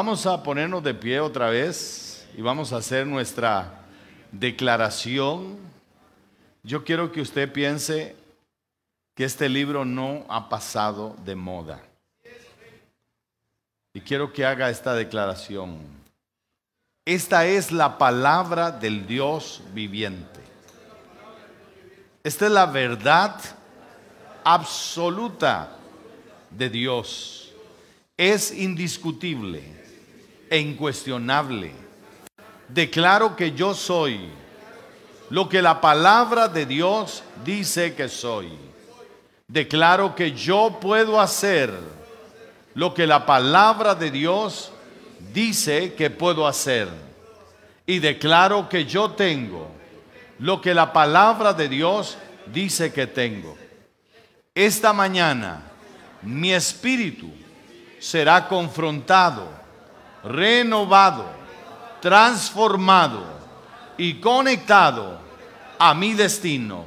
Vamos a ponernos de pie otra vez y vamos a hacer nuestra declaración. Yo quiero que usted piense que este libro no ha pasado de moda. Y quiero que haga esta declaración. Esta es la palabra del Dios viviente. Esta es la verdad absoluta de Dios. Es indiscutible e incuestionable. Declaro que yo soy lo que la palabra de Dios dice que soy. Declaro que yo puedo hacer lo que la palabra de Dios dice que puedo hacer. Y declaro que yo tengo lo que la palabra de Dios dice que tengo. Esta mañana mi espíritu será confrontado, renovado, transformado y conectado a mi destino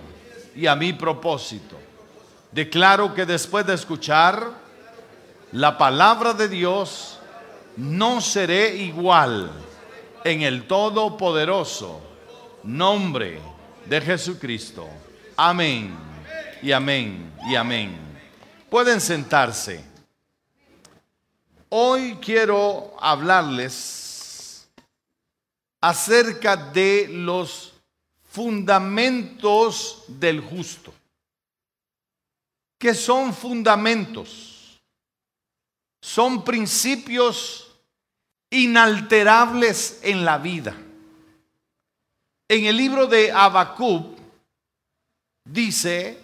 y a mi propósito. Declaro que después de escuchar la palabra de Dios, no seré igual en el todopoderoso nombre de Jesucristo. Amén y amén y amén. Pueden sentarse. Hoy quiero hablarles acerca de los fundamentos del justo. ¿Qué son fundamentos? Son principios inalterables en la vida. En el libro de Habacuc dice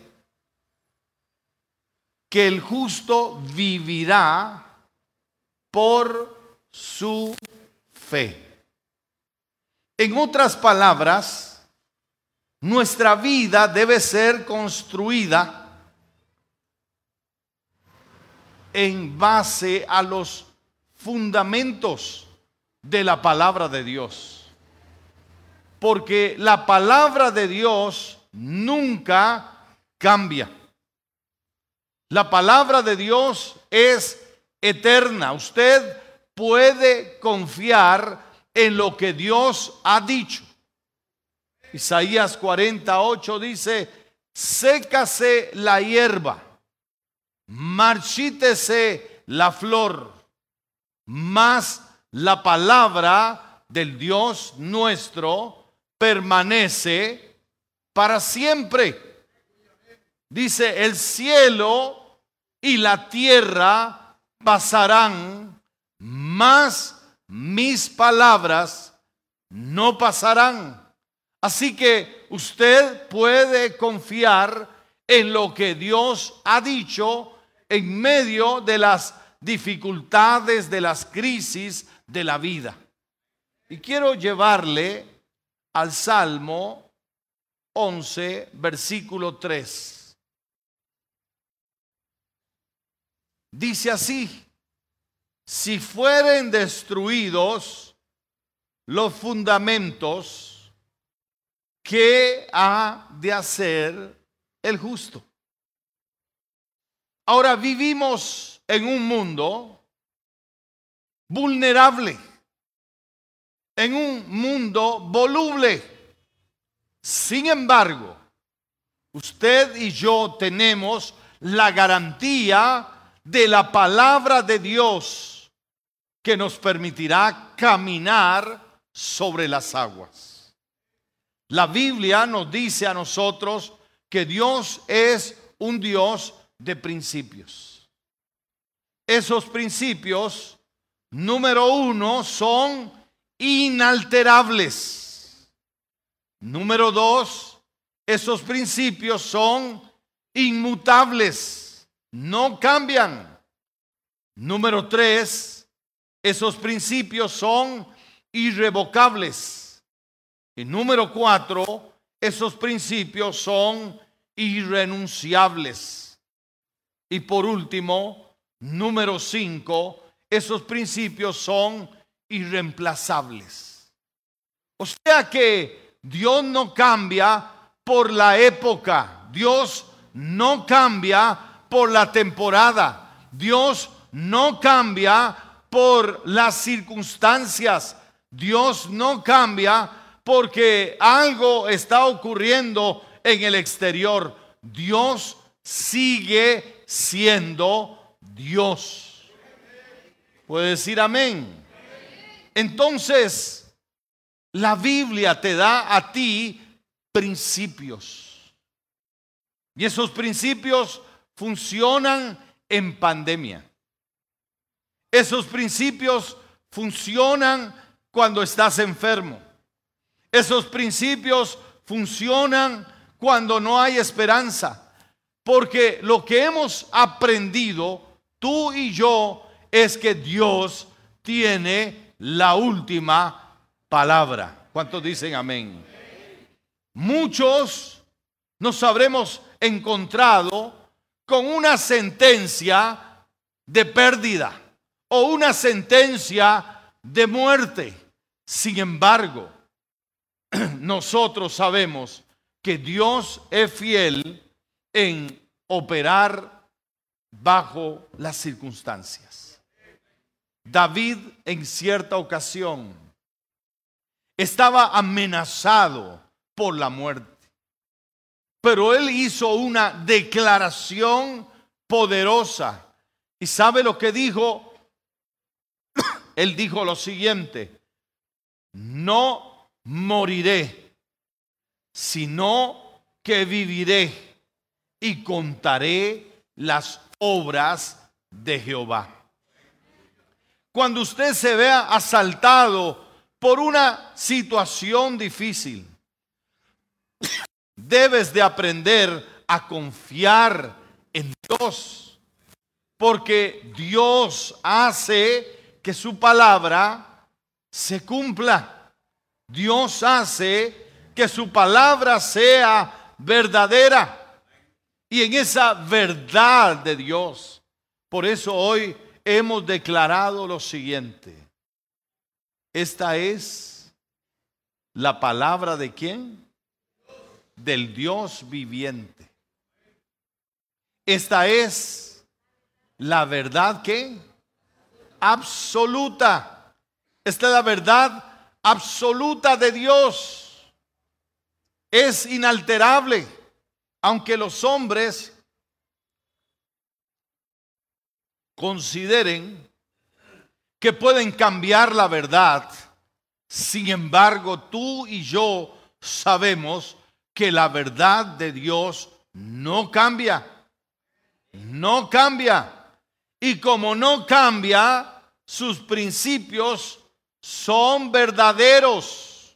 que el justo vivirá por su fe. En otras palabras, nuestra vida debe ser construida en base a los fundamentos de la palabra de Dios. Porque la palabra de Dios nunca cambia. La palabra de Dios es eterna. Usted puede confiar en lo que Dios ha dicho. Isaías 48 dice, sécase la hierba marchítese la flor, mas la palabra del Dios nuestro permanece para siempre. Dice, el cielo y la tierra pasarán, mas mis palabras no pasarán. Así que usted puede confiar en lo que Dios ha dicho en medio de las dificultades, de las crisis de la vida. Y quiero llevarle al Salmo 11, versículo 3. Dice así, si fueren destruidos los fundamentos, ¿qué ha de hacer el justo? Ahora vivimos en un mundo vulnerable, en un mundo voluble. Sin embargo, usted y yo tenemos la garantía de la palabra de Dios que nos permitirá caminar sobre las aguas. La Biblia nos dice a nosotros que Dios es un Dios de principios. Esos principios, número uno, son inalterables. Número dos, esos principios son inmutables, no cambian. Número tres, esos principios son irrevocables. Y número cuatro, esos principios son irrenunciables. Y por último, número cinco, esos principios son irreemplazables. O sea que Dios no cambia por la época, Dios no cambia por la temporada, Dios no cambia por las circunstancias. Dios no cambia porque algo está ocurriendo en el exterior. Dios sigue siendo Dios. Puede decir amén. Entonces, la Biblia te da a ti principios. Y esos principios funcionan en pandemia. Esos principios funcionan cuando estás enfermo. Esos principios funcionan cuando no hay esperanza. Porque lo que hemos aprendido, tú y yo, es que Dios tiene la última palabra. ¿Cuántos dicen amén? Muchos nos habremos encontrado con una sentencia de pérdida o una sentencia de muerte. Sin embargo, nosotros sabemos que Dios es fiel en operar bajo las circunstancias. David en cierta ocasión estaba amenazado por la muerte, pero él hizo una declaración poderosa. ¿Y sabe lo que dijo? Él dijo lo siguiente, no moriré, sino que viviré y contaré las obras de Jehová. Cuando usted se vea asaltado por una situación difícil, debes de aprender a confiar en Dios, porque Dios hace que su palabra se cumpla. Dios hace que su palabra sea verdadera. Y en esa verdad de Dios, por eso hoy hemos declarado lo siguiente. Esta es la palabra de quién? Del Dios viviente. Esta es la verdad que absoluta. Esta es la verdad absoluta de Dios. Es inalterable aunque los hombres consideren que pueden cambiar la verdad, sin embargo tú y yo sabemos que la verdad de Dios no cambia. No cambia. Y como no cambia, sus principios son verdaderos.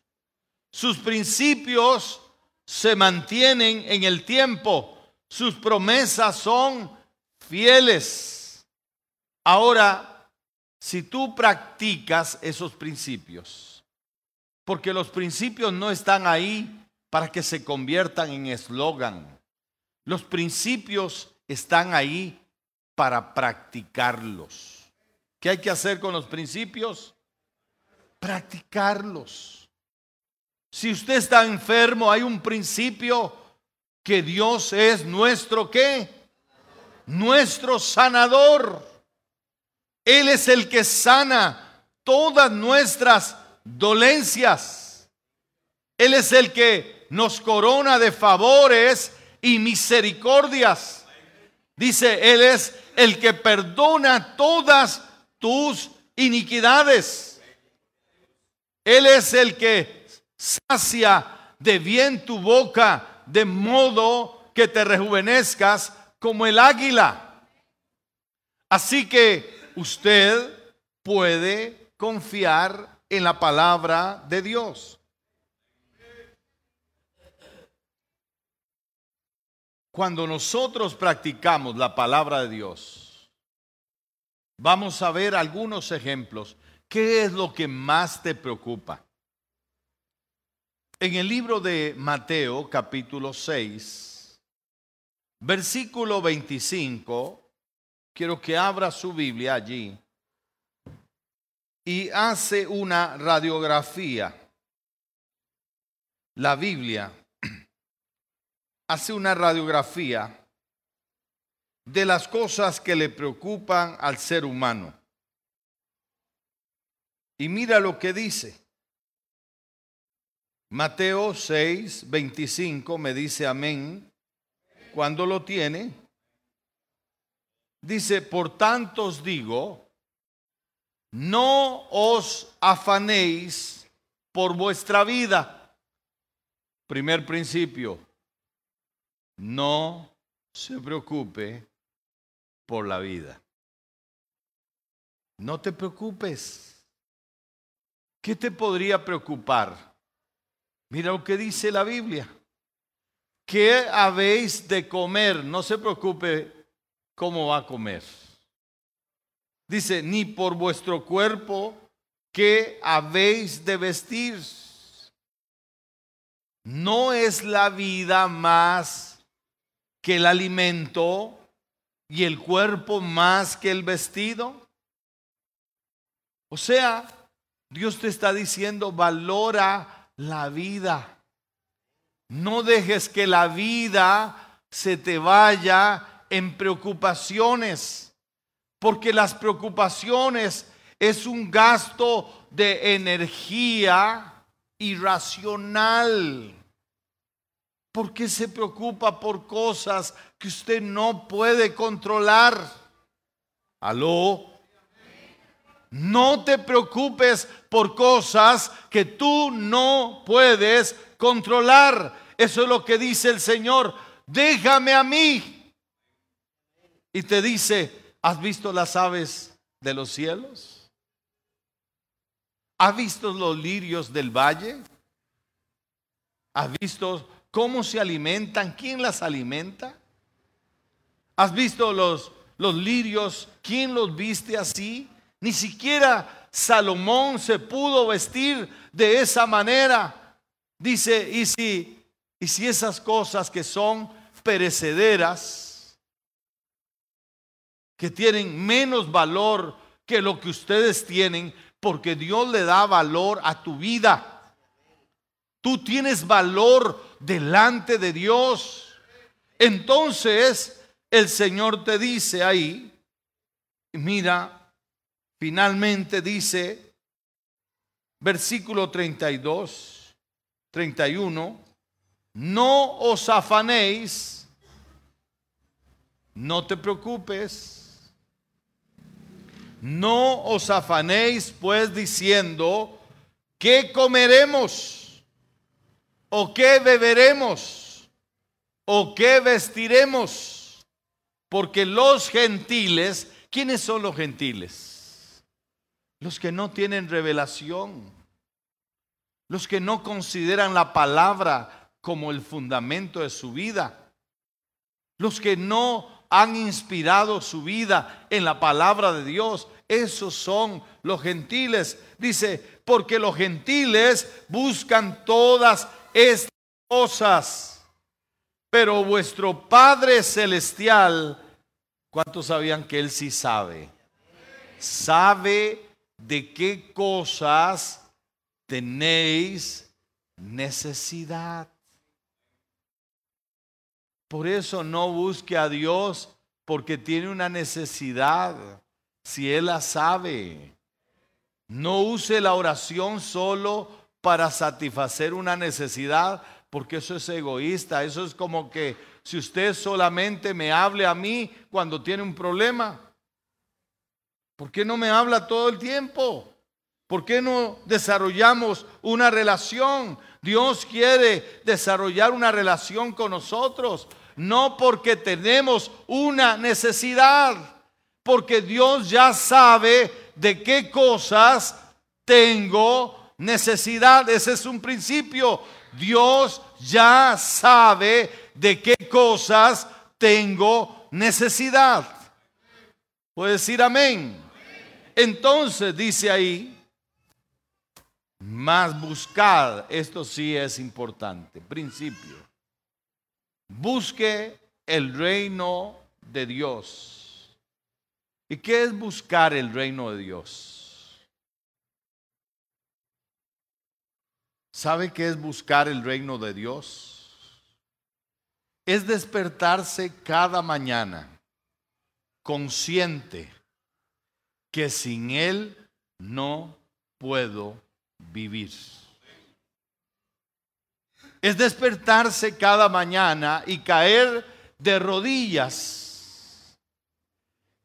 Sus principios se mantienen en el tiempo, sus promesas son fieles. Ahora, si tú practicas esos principios, porque los principios no están ahí para que se conviertan en eslogan, los principios están ahí para practicarlos. ¿Qué hay que hacer con los principios? Practicarlos. Si usted está enfermo, hay un principio que Dios es nuestro qué? Nuestro sanador. Él es el que sana todas nuestras dolencias. Él es el que nos corona de favores y misericordias. Dice, Él es el que perdona todas tus iniquidades. Él es el que sacia de bien tu boca, de modo que te rejuvenezcas como el águila. Así que usted puede confiar en la palabra de Dios. Cuando nosotros practicamos la palabra de Dios, vamos a ver algunos ejemplos. ¿Qué es lo que más te preocupa? En el libro de Mateo capítulo 6, versículo 25, quiero que abra su Biblia allí y hace una radiografía. La Biblia hace una radiografía de las cosas que le preocupan al ser humano. Y mira lo que dice. Mateo 6, 25 me dice amén. Cuando lo tiene, dice, por tanto os digo, no os afanéis por vuestra vida. Primer principio, no se preocupe por la vida. No te preocupes. ¿Qué te podría preocupar? Mira lo que dice la Biblia. ¿Qué habéis de comer? No se preocupe cómo va a comer. Dice, ni por vuestro cuerpo, ¿qué habéis de vestir? ¿No es la vida más que el alimento y el cuerpo más que el vestido? O sea, Dios te está diciendo, valora la vida. No dejes que la vida se te vaya en preocupaciones, porque las preocupaciones es un gasto de energía irracional. ¿Por qué se preocupa por cosas que usted no puede controlar? ¿Aló? No te preocupes por cosas que tú no puedes controlar. Eso es lo que dice el Señor. Déjame a mí. Y te dice, ¿has visto las aves de los cielos? ¿Has visto los lirios del valle? ¿Has visto cómo se alimentan? ¿Quién las alimenta? ¿Has visto los, los lirios? ¿Quién los viste así? Ni siquiera Salomón se pudo vestir de esa manera. Dice, y si, y si esas cosas que son perecederas, que tienen menos valor que lo que ustedes tienen, porque Dios le da valor a tu vida. Tú tienes valor delante de Dios. Entonces el Señor te dice ahí, mira, Finalmente dice, versículo 32, 31, no os afanéis, no te preocupes, no os afanéis pues diciendo, ¿qué comeremos? ¿O qué beberemos? ¿O qué vestiremos? Porque los gentiles, ¿quiénes son los gentiles? Los que no tienen revelación. Los que no consideran la palabra como el fundamento de su vida. Los que no han inspirado su vida en la palabra de Dios. Esos son los gentiles. Dice, porque los gentiles buscan todas estas cosas. Pero vuestro Padre Celestial, ¿cuántos sabían que Él sí sabe? Sabe de qué cosas tenéis necesidad. Por eso no busque a Dios porque tiene una necesidad, si Él la sabe. No use la oración solo para satisfacer una necesidad, porque eso es egoísta. Eso es como que si usted solamente me hable a mí cuando tiene un problema. ¿Por qué no me habla todo el tiempo? ¿Por qué no desarrollamos una relación? Dios quiere desarrollar una relación con nosotros, no porque tenemos una necesidad, porque Dios ya sabe de qué cosas tengo necesidad. Ese es un principio. Dios ya sabe de qué cosas tengo necesidad. Puede decir amén. Entonces dice ahí, más buscar, esto sí es importante, principio. Busque el reino de Dios. ¿Y qué es buscar el reino de Dios? ¿Sabe qué es buscar el reino de Dios? Es despertarse cada mañana consciente que sin Él no puedo vivir. Es despertarse cada mañana y caer de rodillas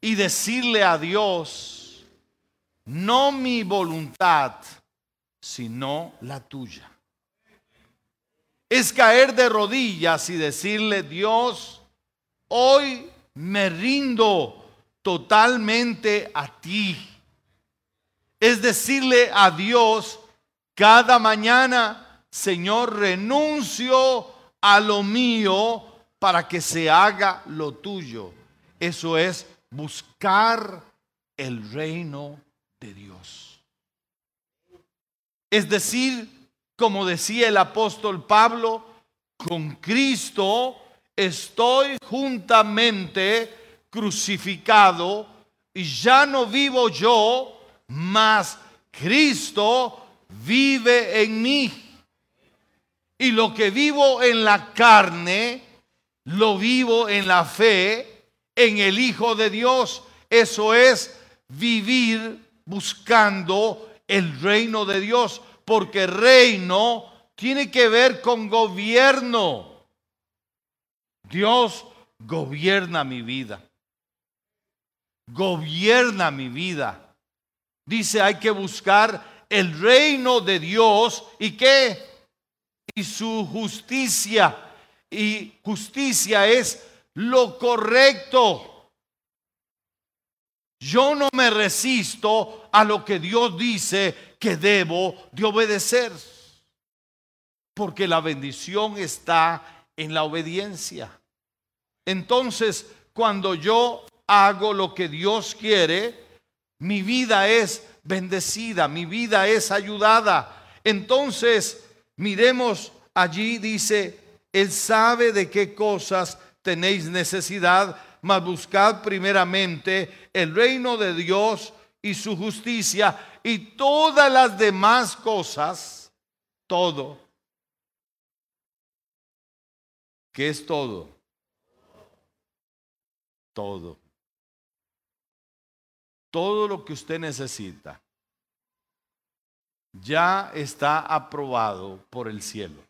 y decirle a Dios, no mi voluntad, sino la tuya. Es caer de rodillas y decirle, Dios, hoy me rindo totalmente a ti. Es decirle a Dios cada mañana, Señor, renuncio a lo mío para que se haga lo tuyo. Eso es buscar el reino de Dios. Es decir, como decía el apóstol Pablo, con Cristo estoy juntamente crucificado y ya no vivo yo, mas Cristo vive en mí. Y lo que vivo en la carne, lo vivo en la fe en el Hijo de Dios. Eso es vivir buscando el reino de Dios, porque reino tiene que ver con gobierno. Dios gobierna mi vida. Gobierna mi vida. Dice, hay que buscar el reino de Dios y qué? Y su justicia. Y justicia es lo correcto. Yo no me resisto a lo que Dios dice que debo de obedecer. Porque la bendición está en la obediencia. Entonces, cuando yo hago lo que Dios quiere, mi vida es bendecida, mi vida es ayudada. Entonces, miremos allí, dice, Él sabe de qué cosas tenéis necesidad, mas buscad primeramente el reino de Dios y su justicia y todas las demás cosas, todo. ¿Qué es todo? todo. Todo lo que usted necesita ya está aprobado por el cielo.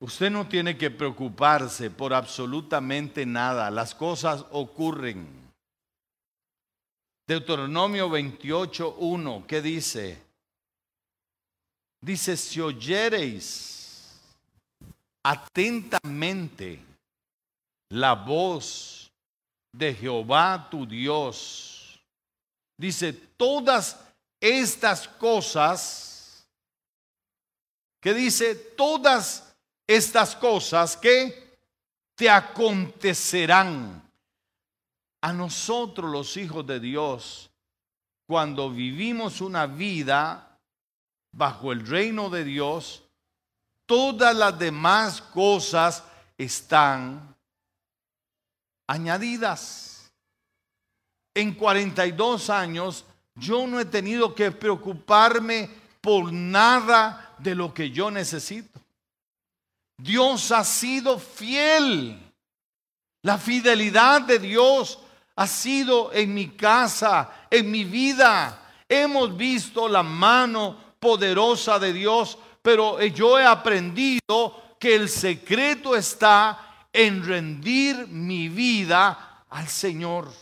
Usted no tiene que preocuparse por absolutamente nada. Las cosas ocurren. Deuteronomio 28.1, ¿qué dice? Dice, si oyereis atentamente la voz de Jehová tu Dios. Dice, todas estas cosas, que dice, todas estas cosas que te acontecerán a nosotros los hijos de Dios cuando vivimos una vida bajo el reino de Dios, todas las demás cosas están añadidas. En 42 años yo no he tenido que preocuparme por nada de lo que yo necesito. Dios ha sido fiel. La fidelidad de Dios ha sido en mi casa, en mi vida. Hemos visto la mano poderosa de Dios, pero yo he aprendido que el secreto está en rendir mi vida al Señor.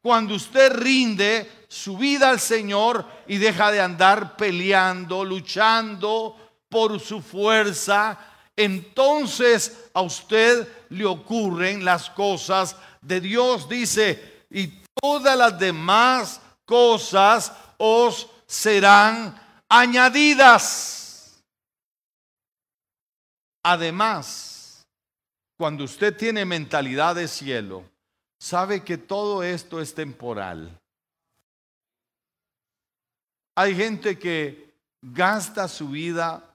Cuando usted rinde su vida al Señor y deja de andar peleando, luchando por su fuerza, entonces a usted le ocurren las cosas de Dios. Dice, y todas las demás cosas os serán añadidas. Además, cuando usted tiene mentalidad de cielo, sabe que todo esto es temporal. Hay gente que gasta su vida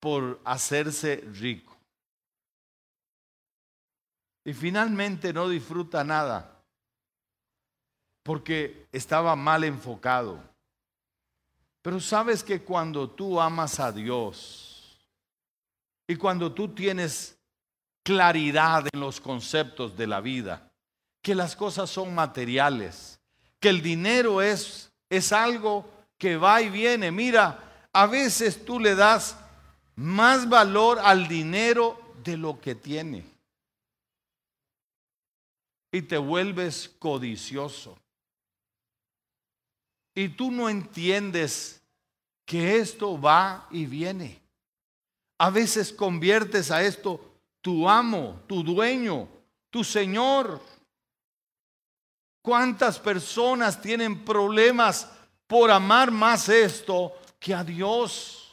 por hacerse rico. Y finalmente no disfruta nada porque estaba mal enfocado. Pero sabes que cuando tú amas a Dios y cuando tú tienes claridad en los conceptos de la vida, que las cosas son materiales, que el dinero es, es algo que va y viene. Mira, a veces tú le das más valor al dinero de lo que tiene. Y te vuelves codicioso. Y tú no entiendes que esto va y viene. A veces conviertes a esto tu amo, tu dueño, tu Señor. ¿Cuántas personas tienen problemas por amar más esto que a Dios?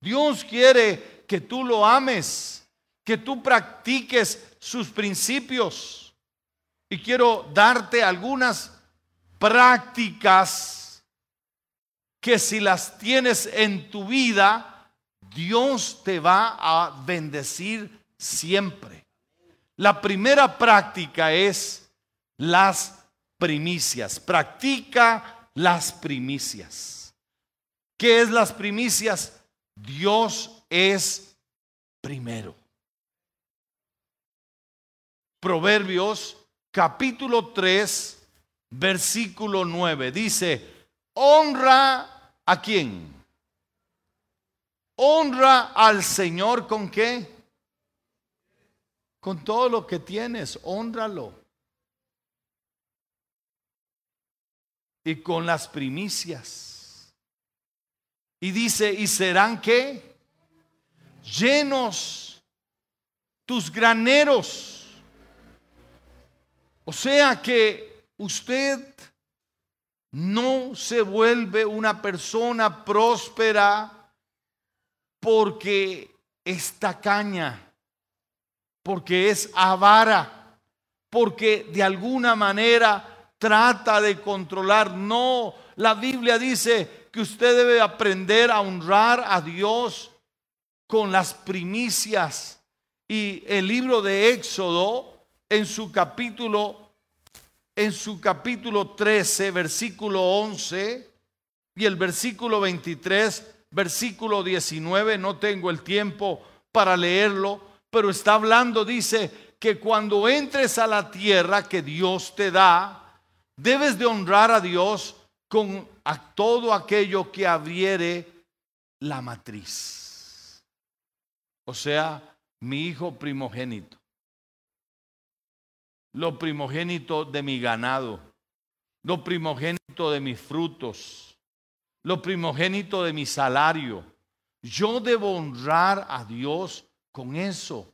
Dios quiere que tú lo ames, que tú practiques sus principios. Y quiero darte algunas prácticas que si las tienes en tu vida, Dios te va a bendecir siempre. La primera práctica es las primicias. Practica las primicias. ¿Qué es las primicias? Dios es primero. Proverbios capítulo 3, versículo 9. Dice, honra a quién? Honra al Señor con qué? Con todo lo que tienes, honralo. Y con las primicias. Y dice, ¿y serán qué? Llenos tus graneros. O sea que usted no se vuelve una persona próspera porque está caña porque es avara, porque de alguna manera trata de controlar. No, la Biblia dice que usted debe aprender a honrar a Dios con las primicias. Y el libro de Éxodo, en su capítulo, en su capítulo 13, versículo 11, y el versículo 23, versículo 19, no tengo el tiempo para leerlo, pero está hablando, dice, que cuando entres a la tierra que Dios te da, debes de honrar a Dios con a todo aquello que abriere la matriz. O sea, mi hijo primogénito. Lo primogénito de mi ganado. Lo primogénito de mis frutos. Lo primogénito de mi salario. Yo debo honrar a Dios con eso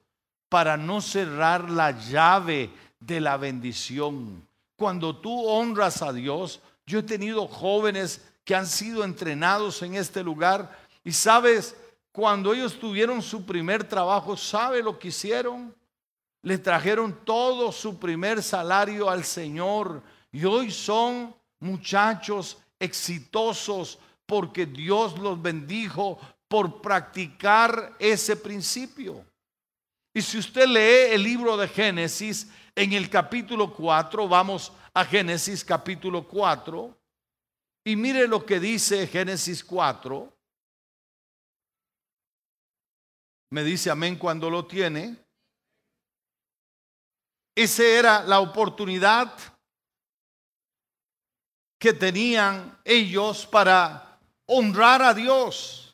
para no cerrar la llave de la bendición. Cuando tú honras a Dios, yo he tenido jóvenes que han sido entrenados en este lugar y sabes, cuando ellos tuvieron su primer trabajo, ¿sabe lo que hicieron? Le trajeron todo su primer salario al Señor y hoy son muchachos exitosos porque Dios los bendijo por practicar ese principio. Y si usted lee el libro de Génesis, en el capítulo 4, vamos a Génesis capítulo 4, y mire lo que dice Génesis 4. Me dice amén cuando lo tiene. Esa era la oportunidad que tenían ellos para honrar a Dios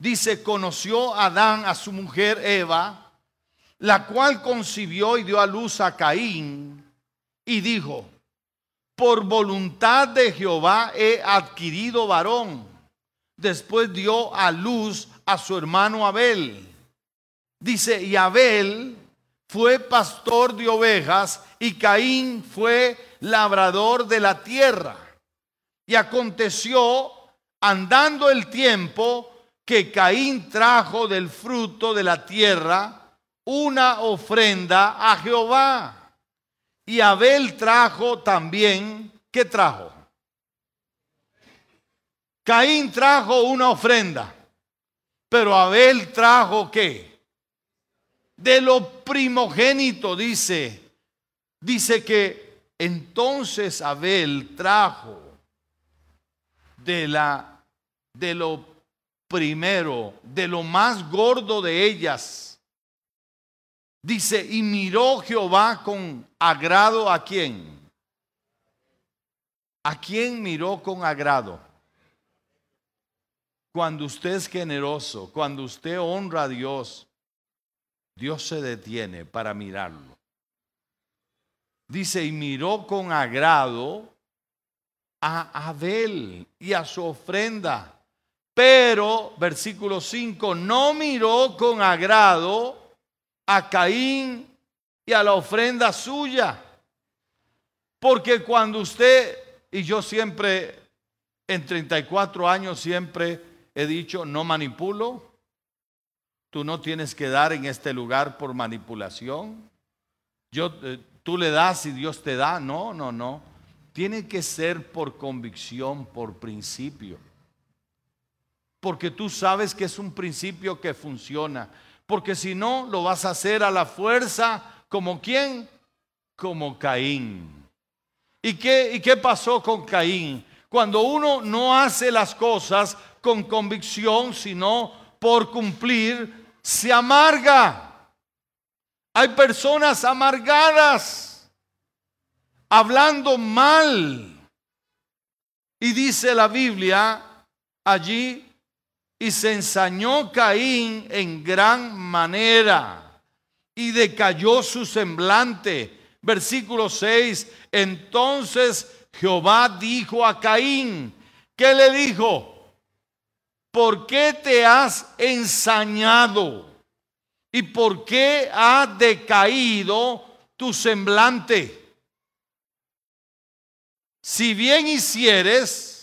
dice, conoció Adán a su mujer Eva, la cual concibió y dio a luz a Caín, y dijo, por voluntad de Jehová he adquirido varón. Después dio a luz a su hermano Abel. Dice, y Abel fue pastor de ovejas y Caín fue labrador de la tierra. Y aconteció, andando el tiempo, que Caín trajo del fruto de la tierra una ofrenda a Jehová. Y Abel trajo también, ¿qué trajo? Caín trajo una ofrenda, pero Abel trajo qué? De lo primogénito, dice. Dice que entonces Abel trajo de la de lo primero, de lo más gordo de ellas. Dice, y miró Jehová con agrado a quién? ¿A quién miró con agrado? Cuando usted es generoso, cuando usted honra a Dios, Dios se detiene para mirarlo. Dice, y miró con agrado a Abel y a su ofrenda. Pero, versículo 5, no miró con agrado a Caín y a la ofrenda suya. Porque cuando usted, y yo siempre, en 34 años siempre he dicho, no manipulo, tú no tienes que dar en este lugar por manipulación. Yo, eh, tú le das y Dios te da. No, no, no. Tiene que ser por convicción, por principio. Porque tú sabes que es un principio que funciona. Porque si no, lo vas a hacer a la fuerza, como quién? Como Caín. ¿Y qué, ¿Y qué pasó con Caín? Cuando uno no hace las cosas con convicción, sino por cumplir, se amarga. Hay personas amargadas, hablando mal. Y dice la Biblia allí, y se ensañó Caín en gran manera, y decayó su semblante. Versículo 6, entonces Jehová dijo a Caín, ¿qué le dijo? ¿Por qué te has ensañado? ¿Y por qué ha decaído tu semblante? Si bien hicieres,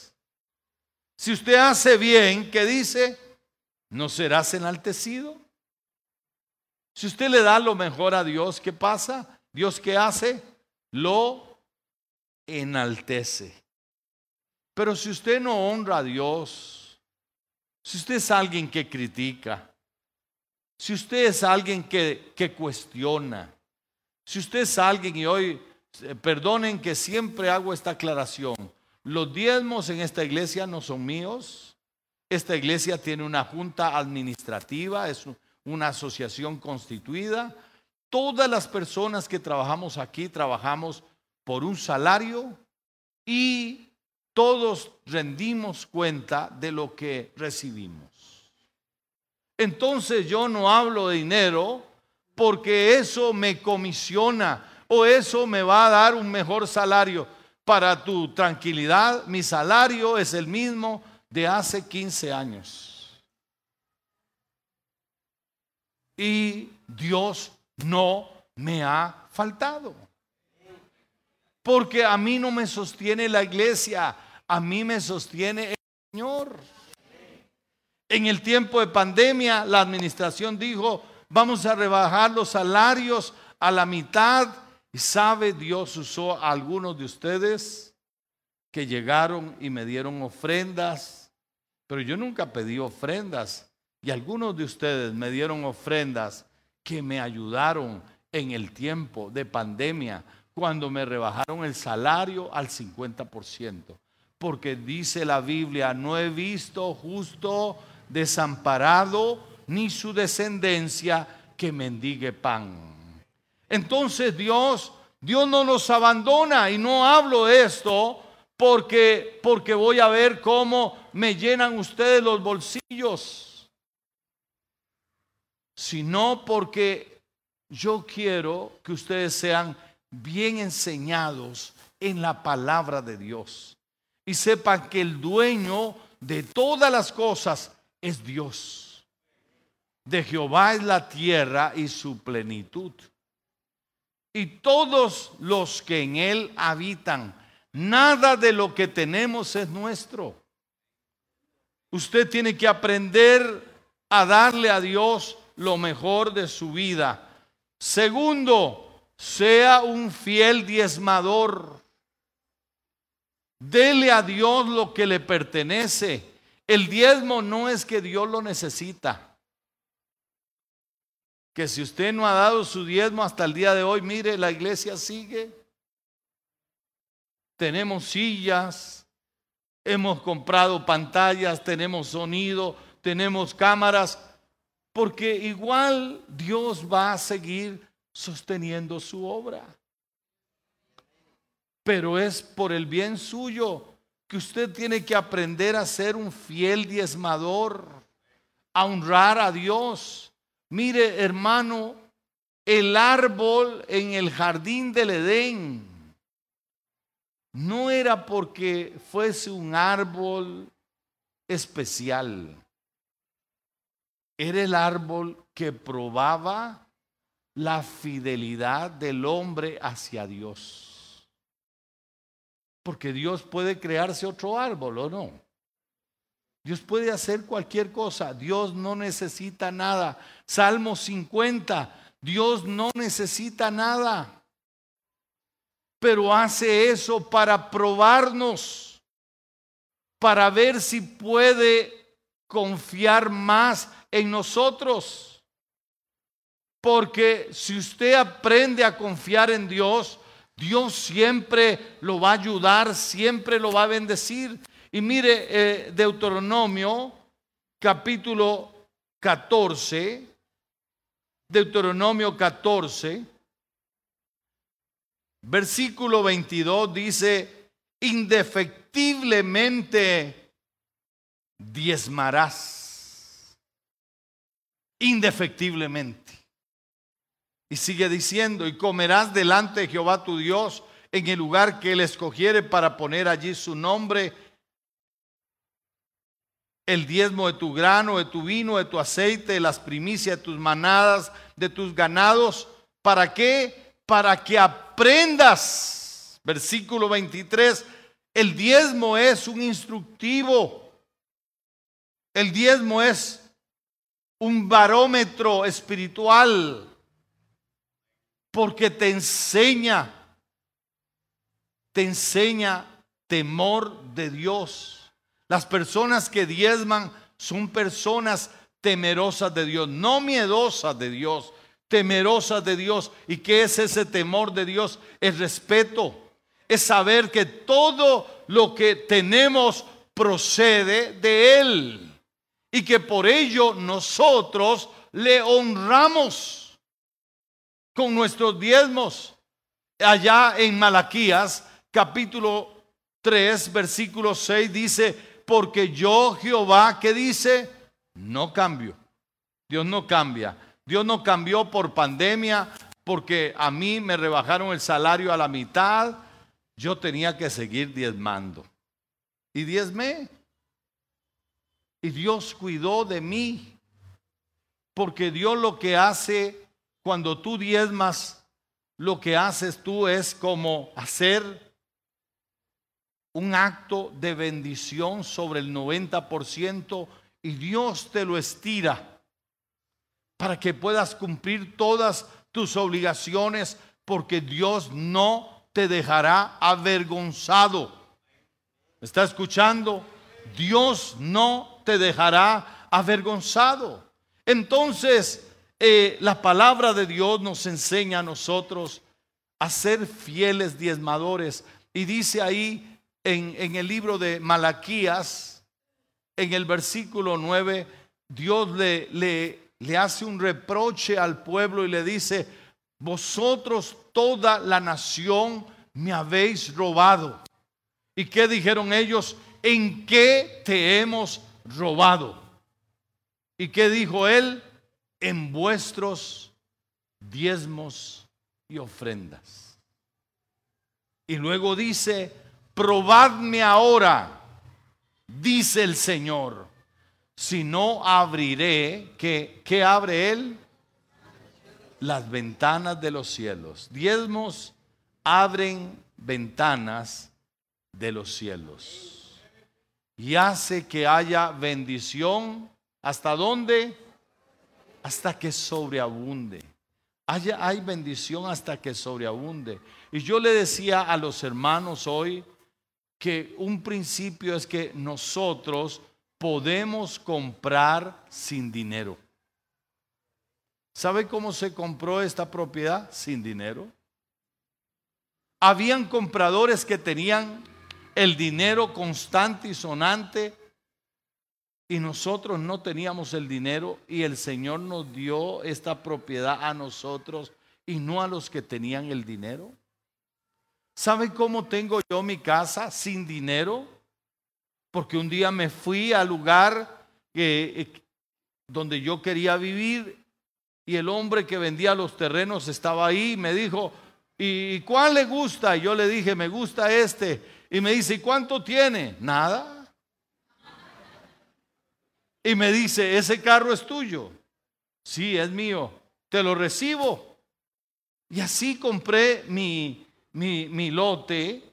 si usted hace bien, ¿qué dice? ¿No serás enaltecido? Si usted le da lo mejor a Dios, ¿qué pasa? Dios qué hace? Lo enaltece. Pero si usted no honra a Dios, si usted es alguien que critica, si usted es alguien que, cuestiona, si usted es alguien y hoy, eh, perdonen que siempre hago esta aclaración, los diezmos en esta iglesia no son míos, esta iglesia tiene una junta administrativa, es una asociación constituida, todas las personas que trabajamos aquí trabajamos por un salario y todos rendimos cuenta de lo que recibimos. Entonces yo no hablo de dinero porque eso me comisiona o eso me va a dar un mejor salario. Para tu tranquilidad, mi salario es el mismo de hace 15 años. Y Dios no me ha faltado. Porque a mí no me sostiene la iglesia, a mí me sostiene el Señor. En el tiempo de pandemia, la administración dijo, vamos a rebajar los salarios a la mitad. Y sabe, Dios usó a algunos de ustedes que llegaron y me dieron ofrendas, pero yo nunca pedí ofrendas. Y algunos de ustedes me dieron ofrendas que me ayudaron en el tiempo de pandemia, cuando me rebajaron el salario al 50%. Porque dice la Biblia, no he visto justo desamparado, ni su descendencia que mendigue pan. Entonces Dios, Dios no nos abandona y no hablo esto porque porque voy a ver cómo me llenan ustedes los bolsillos, sino porque yo quiero que ustedes sean bien enseñados en la palabra de Dios y sepan que el dueño de todas las cosas es Dios. De Jehová es la tierra y su plenitud. Y todos los que en él habitan, nada de lo que tenemos es nuestro. Usted tiene que aprender a darle a Dios lo mejor de su vida. Segundo, sea un fiel diezmador. Dele a Dios lo que le pertenece. El diezmo no es que Dios lo necesita. Que si usted no ha dado su diezmo hasta el día de hoy, mire, la iglesia sigue. Tenemos sillas, hemos comprado pantallas, tenemos sonido, tenemos cámaras, porque igual Dios va a seguir sosteniendo su obra. pero es por el bien suyo que usted tiene que aprender a ser un fiel diezmador, a honrar a Dios. Mire, hermano, el árbol en el jardín del Edén no era porque fuese un árbol especial. Era el árbol que probaba la fidelidad del hombre hacia Dios. Porque Dios puede crearse otro árbol o no. Dios puede hacer cualquier cosa. Dios no necesita nada. Salmo 50. Dios no necesita nada. Pero hace eso para probarnos. Para ver si puede confiar más en nosotros. Porque si usted aprende a confiar en Dios, Dios siempre lo va a ayudar, siempre lo va a bendecir. Y mire, eh, Deuteronomio capítulo 14, Deuteronomio 14, versículo 22 dice, indefectiblemente diezmarás. Indefectiblemente. Y sigue diciendo, y comerás delante de Jehová tu Dios en el lugar que él escogiere para poner allí su nombre, el diezmo de tu grano, de tu vino, de tu aceite, de las primicias de tus manadas, de tus ganados. ¿Para qué? Para que aprendas. Versículo 23, el diezmo es un instructivo. El diezmo es un barómetro espiritual porque te enseña, te enseña temor de Dios. Las personas que diezman son personas temerosas de Dios, no miedosas de Dios, temerosas de Dios. ¿Y qué es ese temor de Dios? Es respeto, es saber que todo lo que tenemos procede de Él y que por ello nosotros le honramos con nuestros diezmos. Allá en Malaquías capítulo 3 versículo 6 dice, porque yo Jehová, ¿qué dice? No cambio. Dios no cambia. Dios no cambió por pandemia, porque a mí me rebajaron el salario a la mitad. Yo tenía que seguir diezmando. Y diezmé. Y Dios cuidó de mí. Porque Dios lo que hace cuando tú diezmas, lo que haces tú es como hacer un acto de bendición sobre el 90% y Dios te lo estira para que puedas cumplir todas tus obligaciones porque Dios no te dejará avergonzado. ¿Me está escuchando? Dios no te dejará avergonzado. Entonces, eh, la palabra de Dios nos enseña a nosotros a ser fieles diezmadores. Y dice ahí en, el libro de Malaquías, en el versículo 9, Dios le, le, le hace un reproche al pueblo y le dice, vosotros toda la nación me habéis robado. ¿Y qué dijeron ellos? ¿En qué te hemos robado? ¿Y qué dijo él? en vuestros diezmos y ofrendas. Y luego dice, probadme ahora, dice el Señor, si no abriré, que ¿qué abre Él? Las ventanas de los cielos. Diezmos abren ventanas de los cielos. Y hace que haya bendición. ¿Hasta dónde? hasta que sobreabunde. Hay, hay bendición hasta que sobreabunde. Y yo le decía a los hermanos hoy que un principio es que nosotros podemos comprar sin dinero. ¿Sabe cómo se compró esta propiedad? Sin dinero. Habían compradores que tenían el dinero constante y sonante y nosotros no teníamos el dinero y el Señor nos dio esta propiedad a nosotros y no a los que tenían el dinero. ¿Sabe cómo tengo yo mi casa sin dinero? Porque un día me fui al lugar eh, donde yo quería vivir y el hombre que vendía los terrenos estaba ahí y me dijo, ¿y cuál le gusta? Y yo le dije, me gusta este. Y me dice, ¿y cuánto tiene? Nada. Y me dice, ese carro es tuyo. Sí, es mío. Te lo recibo. Y así compré mi, mi, lote,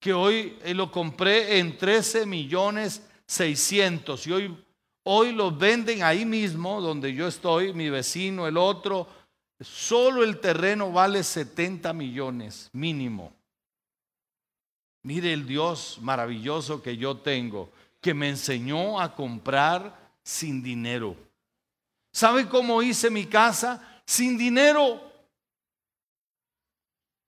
que hoy eh, lo compré en 13 millones 600. Y hoy, hoy lo venden ahí mismo, donde yo estoy, mi vecino, el otro. Solo el terreno vale 70 millones mínimo. Mire el Dios maravilloso que yo tengo, que me enseñó a comprar sin dinero. ¿Sabe cómo hice mi casa? Sin dinero.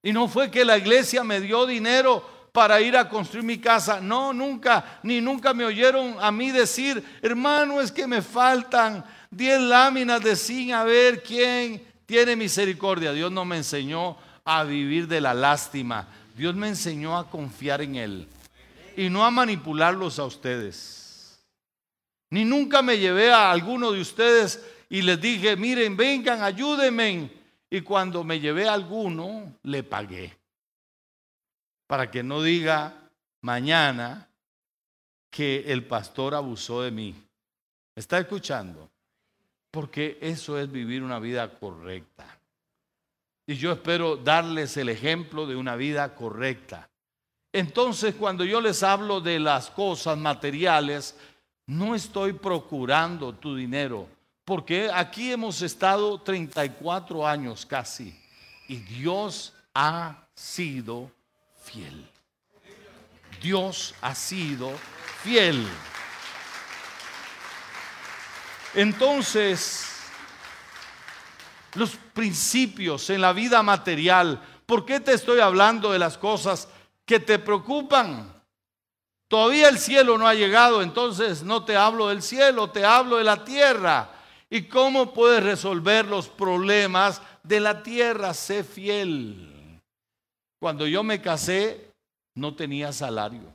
Y no fue que la iglesia me dio dinero para ir a construir mi casa. No, nunca, ni nunca me oyeron a mí decir, hermano, es que me faltan 10 láminas de zinc a ver quién tiene misericordia. Dios no me enseñó a vivir de la lástima. Dios me enseñó a confiar en Él y no a manipularlos a ustedes. Ni nunca me llevé a alguno de ustedes y les dije, miren, vengan, ayúdenme. Y cuando me llevé alguno, le pagué. Para que no diga mañana que el pastor abusó de mí. ¿Está escuchando? Porque eso es vivir una vida correcta. Y yo espero darles el ejemplo de una vida correcta. Entonces, cuando yo les hablo de las cosas materiales, no estoy procurando tu dinero, porque aquí hemos estado 34 años casi y Dios ha sido fiel. Dios ha sido fiel. Entonces, los principios en la vida material. ¿Por qué te estoy hablando de las cosas que te preocupan? Todavía el cielo no ha llegado, entonces no te hablo del cielo, te hablo de la tierra. ¿Y cómo puedes resolver los problemas de la tierra? Sé fiel. Cuando yo me casé, no tenía salario.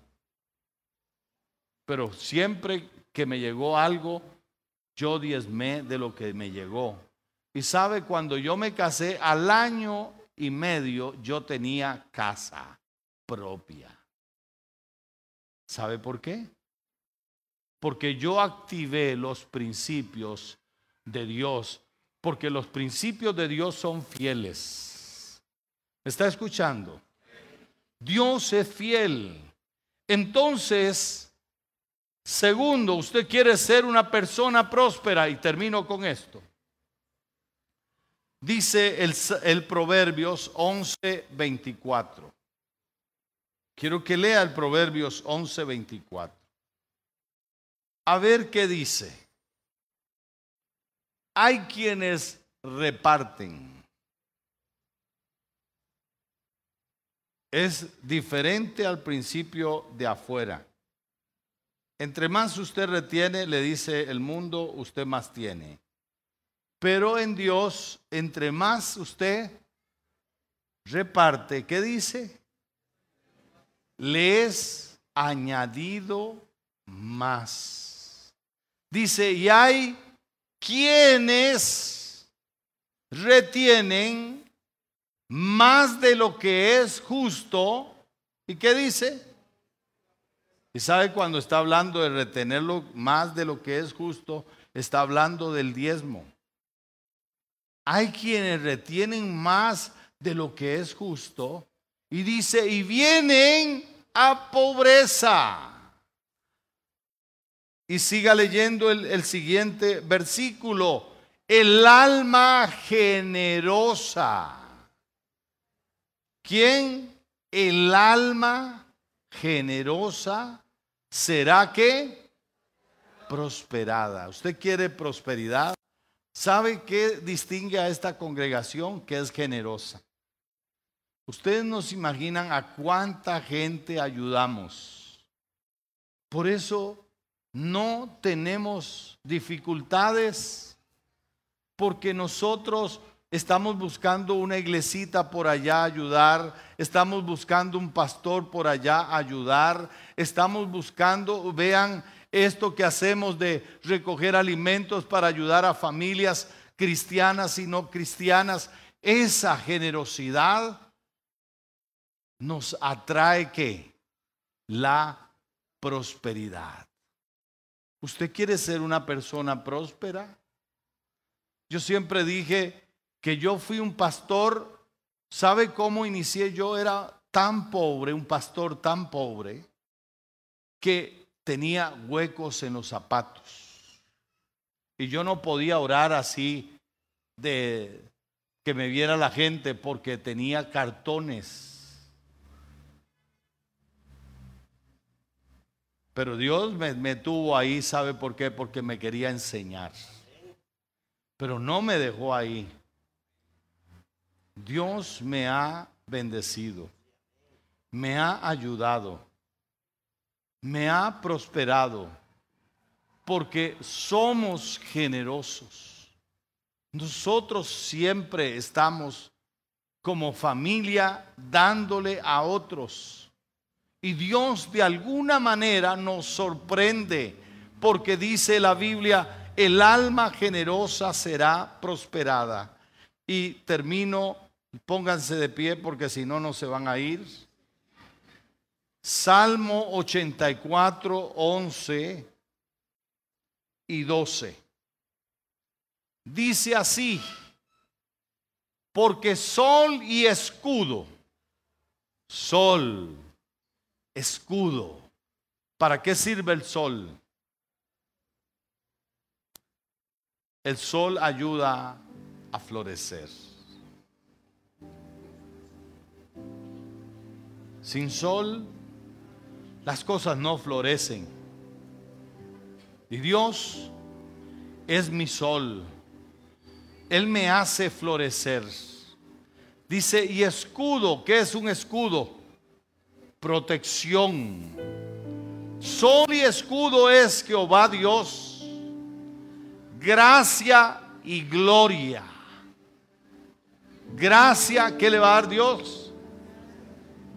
Pero siempre que me llegó algo, yo diezmé de lo que me llegó. Y sabe, cuando yo me casé, al año y medio yo tenía casa propia. ¿Sabe por qué? Porque yo activé los principios de Dios, porque los principios de Dios son fieles. ¿Me está escuchando? Dios es fiel. Entonces, segundo, usted quiere ser una persona próspera y termino con esto. Dice el, el Proverbios 11:24. Quiero que lea el Proverbios 11:24. A ver qué dice. Hay quienes reparten. Es diferente al principio de afuera. Entre más usted retiene, le dice el mundo, usted más tiene. Pero en Dios, entre más usted reparte, ¿qué dice? Le es añadido más. Dice, y hay quienes retienen más de lo que es justo. ¿Y qué dice? Y sabe cuando está hablando de retenerlo más de lo que es justo, está hablando del diezmo. Hay quienes retienen más de lo que es justo y dice, y vienen a pobreza. Y siga leyendo el, siguiente versículo. El alma generosa. ¿Quién? El alma generosa será que prosperada. ¿Usted quiere prosperidad? ¿Sabe qué distingue a esta congregación? Que es generosa. Ustedes nos imaginan a cuánta gente ayudamos. Por eso no tenemos dificultades porque nosotros estamos buscando una iglesita por allá ayudar, estamos buscando un pastor por allá ayudar, estamos buscando, vean esto que hacemos de recoger alimentos para ayudar a familias cristianas y no cristianas, esa generosidad nos atrae que la prosperidad. ¿Usted quiere ser una persona próspera? Yo siempre dije que yo fui un pastor, ¿sabe cómo inicié yo? Era tan pobre, un pastor tan pobre, que tenía huecos en los zapatos. Y yo no podía orar así de que me viera la gente porque tenía cartones Pero Dios me, tuvo ahí, ¿sabe por qué? Porque me quería enseñar. Pero no me dejó ahí. Dios me ha bendecido, me ha ayudado, me ha prosperado, porque somos generosos. Nosotros siempre estamos como familia dándole a otros y Dios de alguna manera nos sorprende porque dice la Biblia, el alma generosa será prosperada. Y termino, pónganse de pie porque si no, no se van a ir. Salmo 84, 11 y 12. Dice así, porque sol y escudo, sol escudo. ¿Para qué sirve el sol? El sol ayuda a florecer. Sin sol, las cosas no florecen. Y Dios es mi sol. Él me hace florecer. Dice, y escudo, ¿qué es un escudo? Protección. Sol y escudo es Jehová Dios. Gracia y gloria. Gracia, ¿qué le va a dar Dios?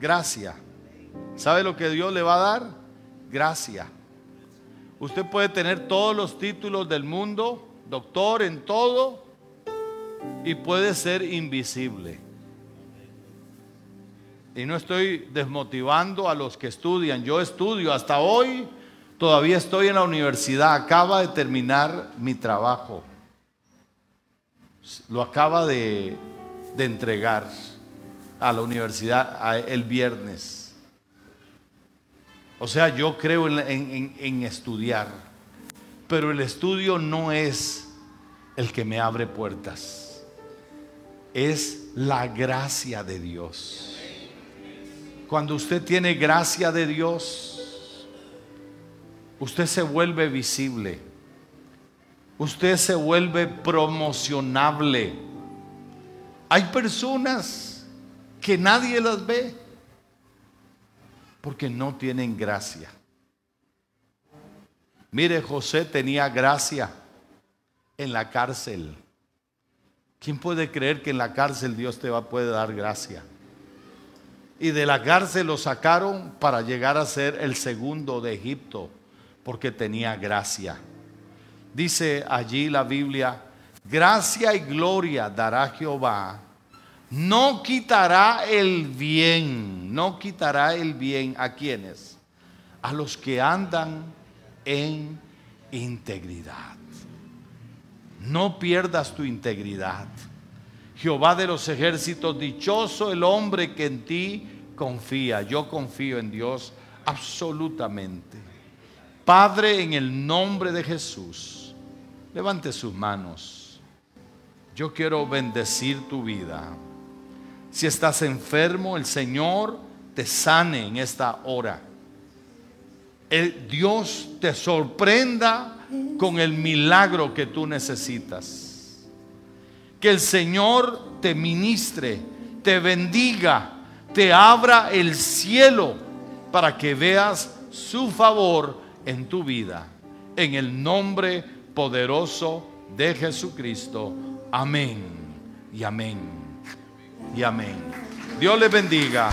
Gracia. ¿Sabe lo que Dios le va a dar? Gracia. Usted puede tener todos los títulos del mundo, doctor en todo, y puede ser invisible. Y no estoy desmotivando a los que estudian. Yo estudio hasta hoy, todavía estoy en la universidad, acaba de terminar mi trabajo. Lo acaba de, entregar a la universidad el viernes. O sea, yo creo en estudiar, pero el estudio no es el que me abre puertas, es la gracia de Dios. Cuando usted tiene gracia de Dios, usted se vuelve visible. Usted se vuelve promocionable. Hay personas que nadie las ve porque no tienen gracia. Mire, José tenía gracia en la cárcel. ¿Quién puede creer que en la cárcel Dios te va, puede dar gracia? Y de la cárcel lo sacaron para llegar a ser el segundo de Egipto, porque tenía gracia. Dice allí la Biblia, gracia y gloria dará Jehová, no quitará el bien, no quitará el bien a quienes, a los que andan en integridad. No pierdas tu integridad. Jehová de los ejércitos, dichoso el hombre que en ti confía. Yo confío en Dios absolutamente. Padre, en el nombre de Jesús, levante sus manos. Yo quiero bendecir tu vida. Si estás enfermo, el Señor te sane en esta hora. El Dios te sorprenda con el milagro que tú necesitas. Que el Señor te ministre, te bendiga, te abra el cielo para que veas su favor en tu vida. En el nombre poderoso de Jesucristo. Amén y amén. Y amén. Dios les bendiga.